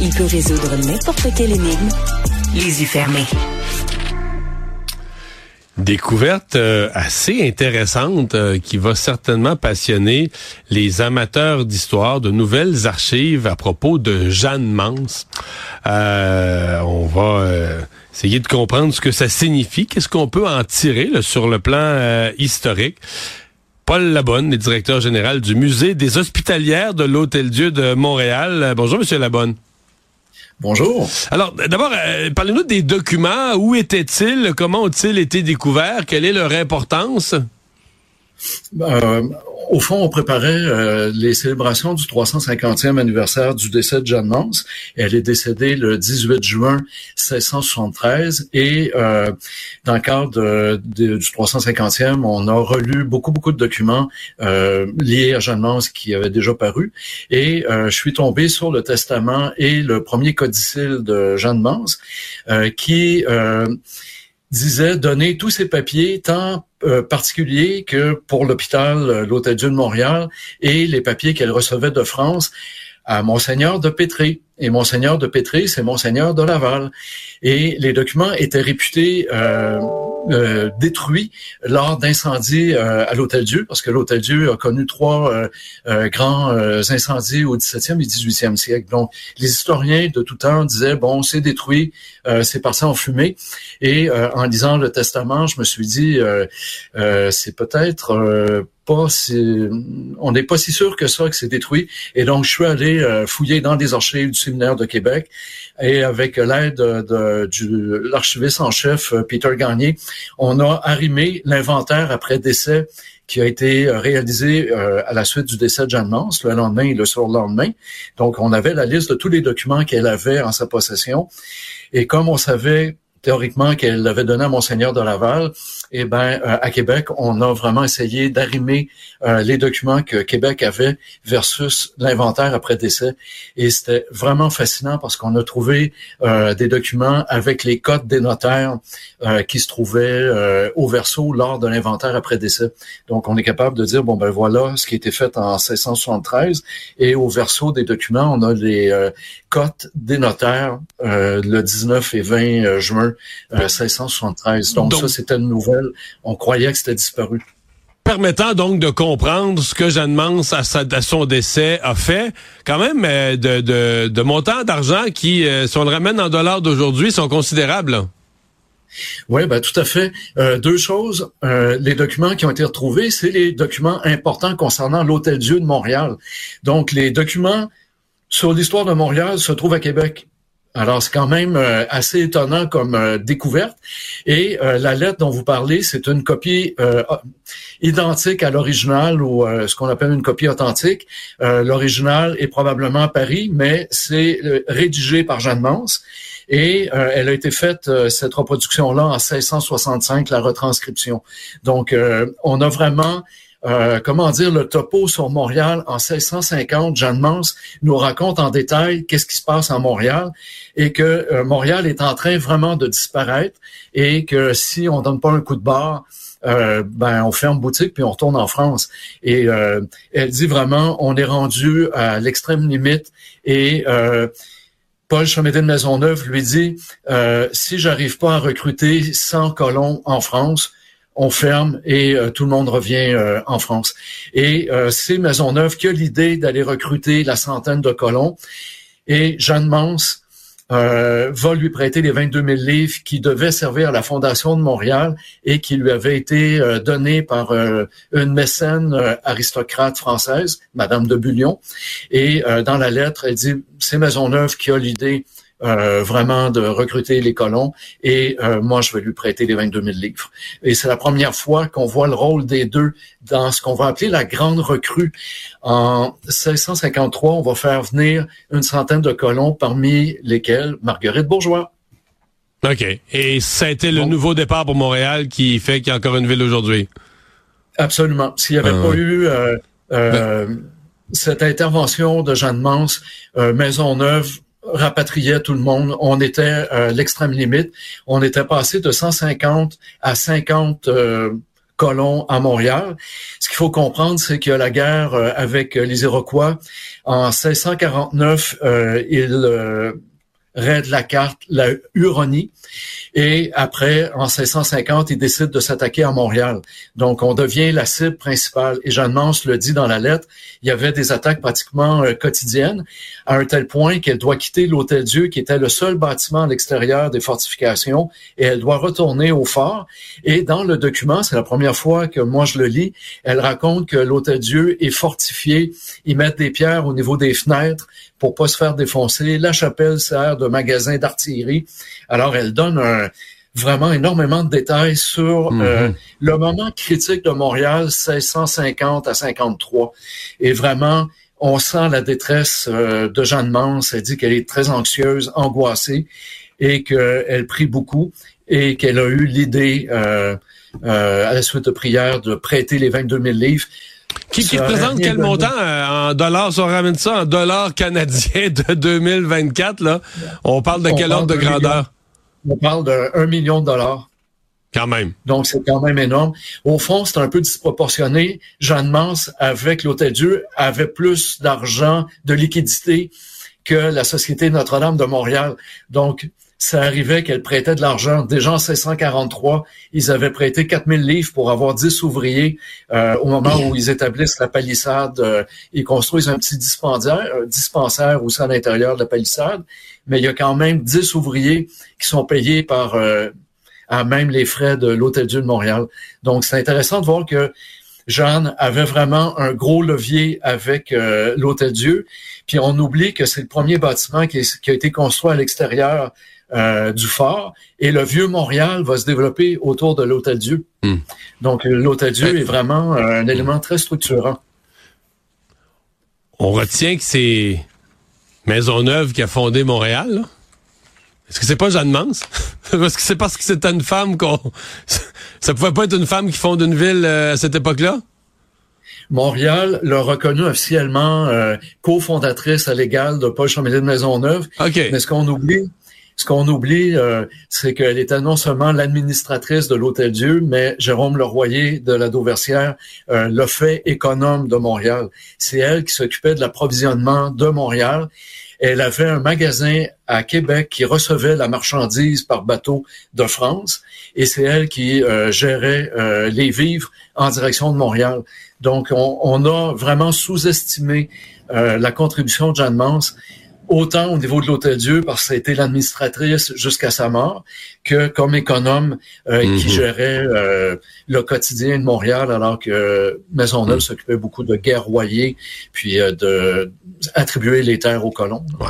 Il peut résoudre n'importe quelle énigme, les yeux fermés. Découverte euh, assez intéressante euh, qui va certainement passionner les amateurs d'histoire, de nouvelles archives à propos de Jeanne Mance. Euh, on va essayer de comprendre ce que ça signifie, qu'est-ce qu'on peut en tirer sur le plan historique. Paul Labonne, le directeur général du Musée des Hospitalières de l'Hôtel-Dieu de Montréal. Bonjour, Monsieur Labonne. Bonjour. Alors, d'abord, euh, parlez-nous des documents. Où étaient-ils? Comment ont-ils été découverts? Quelle est leur importance? Euh, au fond, on préparait euh, les célébrations du 350e anniversaire du décès de Jeanne Mance. Elle est décédée le 18 juin 1673 et euh, dans le cadre du 350e, on a relu beaucoup, beaucoup de documents euh, liés à Jeanne Mance qui avaient déjà paru et je suis tombé sur le testament et le premier codicile de Jeanne Mance qui disait donner tous ses papiers, tant euh, particuliers que pour l'hôpital, euh, l'Hôtel-Dieu de Montréal, et les papiers qu'elle recevait de France à Monseigneur de Pétré. Et Monseigneur de Pétré, c'est Monseigneur de Laval. Et les documents étaient réputés euh, euh, détruits lors d'incendies euh, à l'Hôtel-Dieu, parce que l'Hôtel-Dieu a connu trois grands incendies au 17e et 18e siècle. Donc, les historiens de tout temps disaient, bon, c'est détruit, c'est passé en fumée. Et en lisant le testament, je me suis dit, c'est peut-être on n'est pas si sûr que ça que c'est détruit. Et donc, je suis allé euh, fouiller dans des archives du séminaire de Québec et avec l'aide de, de l'archiviste en chef euh, Peter Gagné, on a arrimé l'inventaire après décès qui a été euh, réalisé à la suite du décès de Jeanne Mance, le lendemain et le surlendemain. Donc, on avait la liste de tous les documents qu'elle avait en sa possession. Et comme on savait théoriquement qu'elle avait donné à Monseigneur de Laval, eh ben euh, à Québec, on a vraiment essayé d'arrimer euh, les documents que Québec avait versus l'inventaire après décès. Et c'était vraiment fascinant parce qu'on a trouvé euh, des documents avec les codes des notaires qui se trouvaient au verso lors de l'inventaire après décès. Donc, on est capable de dire, bon, ben voilà ce qui a été fait en 1673. Et au verso des documents, on a les cotes des notaires le 19 et 20 juin 1673. Donc, ça, c'était une nouvelle. On croyait que c'était disparu permettant donc de comprendre ce que Jeanne Mance à, son décès a fait, quand même euh, de, de, de montants d'argent qui, euh, si on le ramène en dollars d'aujourd'hui, sont considérables. Oui, ben tout à fait. Euh, deux choses. les documents qui ont été retrouvés, c'est les documents importants concernant l'Hôtel Dieu de Montréal. Donc, les documents sur l'histoire de Montréal se trouvent à Québec. Alors, c'est quand même euh, assez étonnant comme euh, découverte. Et euh, la lettre dont vous parlez, c'est une copie identique à l'original ou ce qu'on appelle une copie authentique. L'original est probablement à Paris, mais c'est rédigé par Jeanne Mance. Et elle a été faite, cette reproduction-là, en 1665, la retranscription. Donc, on a vraiment euh, comment dire, le topo sur Montréal en 1650. Jeanne Mance nous raconte en détail qu'est-ce qui se passe à Montréal et que euh, Montréal est en train vraiment de disparaître et que si on donne pas un coup de barre, euh, ben on ferme boutique puis on retourne en France. Et elle dit vraiment, on est rendu à l'extrême limite et Paul Chamédé de Maisonneuve lui dit, si j'arrive pas à recruter 100 colons en France, on ferme et euh, tout le monde revient euh, en France. Et euh, c'est Maisonneuve qui a l'idée d'aller recruter la centaine de colons. Et Jeanne Mance va lui prêter les 22 000 livres qui devaient servir à la Fondation de Montréal et qui lui avaient été donnés par une mécène aristocrate française, Madame de Bullion. Et dans la lettre, elle dit, c'est Maisonneuve qui a l'idée euh, vraiment de recruter les colons et euh, moi je vais lui prêter les 22 000 livres. Et c'est la première fois qu'on voit le rôle des deux dans ce qu'on va appeler la grande recrue. En 1653, on va faire venir une centaine de colons parmi lesquels Marguerite Bourgeois. OK. Et ça a été le nouveau départ pour Montréal qui fait qu'il y a encore une ville aujourd'hui? Absolument. S'il n'y avait ah pas eu euh, ben cette intervention de Jeanne Mance, Maisonneuve rapatriait tout le monde. On était à l'extrême limite. On était passé de 150 à 50 euh, colons à Montréal. Ce qu'il faut comprendre, c'est que la guerre avec les Iroquois, en 1649, ils raide la carte, la Huronie. Et après, en 1650, il décide de s'attaquer à Montréal. Donc, on devient la cible principale. Et Jeanne Mance le dit dans la lettre, il y avait des attaques pratiquement euh, quotidiennes, à un tel point qu'elle doit quitter l'Hôtel-Dieu, qui était le seul bâtiment à l'extérieur des fortifications, et elle doit retourner au fort. Et dans le document, c'est la première fois que moi je le lis, elle raconte que l'Hôtel-Dieu est fortifié. Ils mettent des pierres au niveau des fenêtres pour pas se faire défoncer. La chapelle sert de magasin d'artillerie. Alors, elle donne vraiment énormément de détails sur mhm. euh, le moment critique de Montréal, 1650 à 53. Et vraiment, on sent la détresse euh, de Jeanne Mance. Elle dit qu'elle est très anxieuse, angoissée et qu'elle prie beaucoup et qu'elle a eu l'idée euh, à la suite de prière de prêter les 22 000 livres. Qui, qui représente quel montant euh, en dollars, si on ramène ça en dollars canadiens de 2024, là, on parle de quel ordre de grandeur? on parle de 1 million de dollars. Quand même. Donc, c'est quand même énorme. Au fond, c'est un peu disproportionné. Jeanne Mance, avec l'Hôtel-Dieu, avait plus d'argent, de liquidité que la Société Notre-Dame de Montréal. Donc, ça arrivait qu'elle prêtait de l'argent. Déjà en 1643, ils avaient prêté 4000 livres pour avoir 10 ouvriers euh, au moment où ils établissent la palissade. Euh, ils construisent un petit dispensaire, un dispensaire aussi à l'intérieur de la palissade, mais il y a quand même 10 ouvriers qui sont payés par euh, à même les frais de l'Hôtel-Dieu de Montréal. Donc, c'est intéressant de voir que Jeanne avait vraiment un gros levier avec euh, l'Hôtel-Dieu. Puis on oublie que c'est le premier bâtiment qui, qui a été construit à l'extérieur euh, du fort. Et le vieux Montréal va se développer autour de l'Hôtel-Dieu. Hmm. Donc, l'Hôtel-Dieu est vraiment un élément très structurant. On retient que c'est Maisonneuve qui a fondé Montréal. Est-ce que c'est pas Jeanne Mance? Est-ce que c'est parce que c'était une femme qu'on... Ça pouvait pas être une femme qui fonde une ville euh, à cette époque-là? Montréal l'a reconnue officiellement euh, cofondatrice à l'égal de Paul Chamélie de Maisonneuve. Okay. Mais ce qu'on oublie, ce qu'on oublie, euh, c'est qu'elle était non seulement l'administratrice de l'Hôtel-Dieu, mais Jérôme Leroyer de la Dauversière euh, le fait économe de Montréal. C'est elle qui s'occupait de l'approvisionnement de Montréal. Elle avait un magasin à Québec qui recevait la marchandise par bateau de France et c'est elle qui euh, gérait les vivres en direction de Montréal. Donc, on, a vraiment sous-estimé la contribution de Jeanne Mance autant au niveau de l'Hôtel-Dieu, parce que ça a été l'administratrice jusqu'à sa mort, que comme économe euh, qui mhm. gérait euh, le quotidien de Montréal, alors que Maisonneuve mhm. s'occupait beaucoup de guerroyer, puis euh, de attribuer les terres aux colons. Ouais.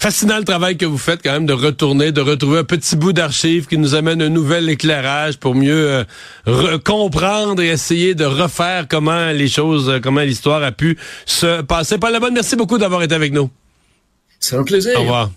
Fascinant le travail que vous faites quand même de retourner, de retrouver un petit bout d'archives qui nous amène un nouvel éclairage pour mieux comprendre et essayer de refaire comment les choses, comment l'histoire a pu se passer. Paul bonne merci beaucoup d'avoir été avec nous. C'est un plaisir. Au revoir.